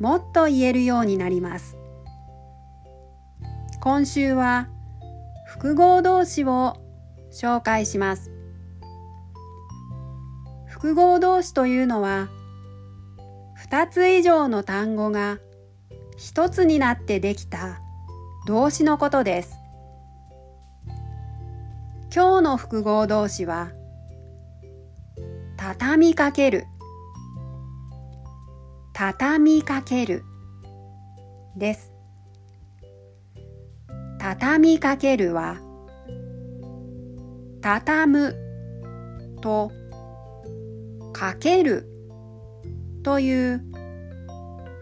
もっと言えるようになります。今週は複合動詞を紹介します。複合動詞というのは2つ以上の単語が1つになってできた動詞のことです。今日の複合動詞は畳みかける。畳みかける。です。畳みかけるは畳むとかけるという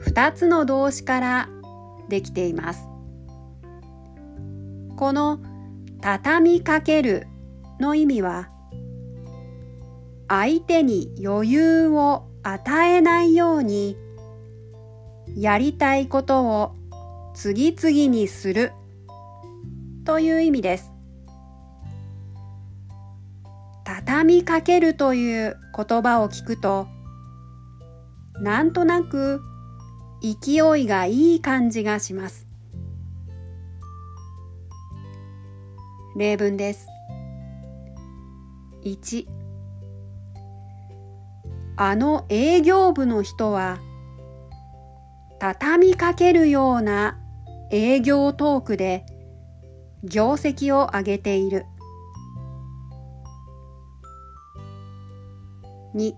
二つの動詞からできています。この畳みかけるの意味は相手に余裕を与えないようにやりたいことを次々にするという意味です。畳みかけるという言葉を聞くとなんとなく勢いがいい感じがします。例文です。1あの営業部の人は畳みかけるような営業トークで業績を上げている。2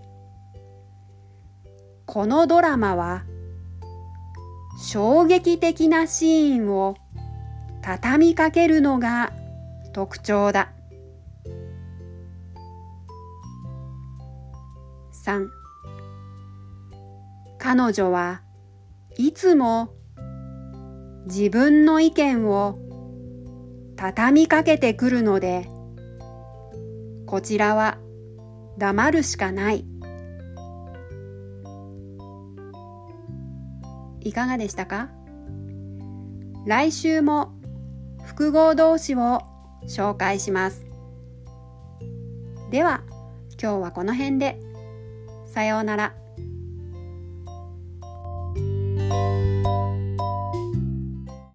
このドラマは衝撃的なシーンを畳みかけるのが特徴だ。3彼女はいつも自分の意見を畳みかけてくるのでこちらは黙るしかないいかがでしたか？来週も複合動詞を紹介しますでは今日はこの辺で。さようなら。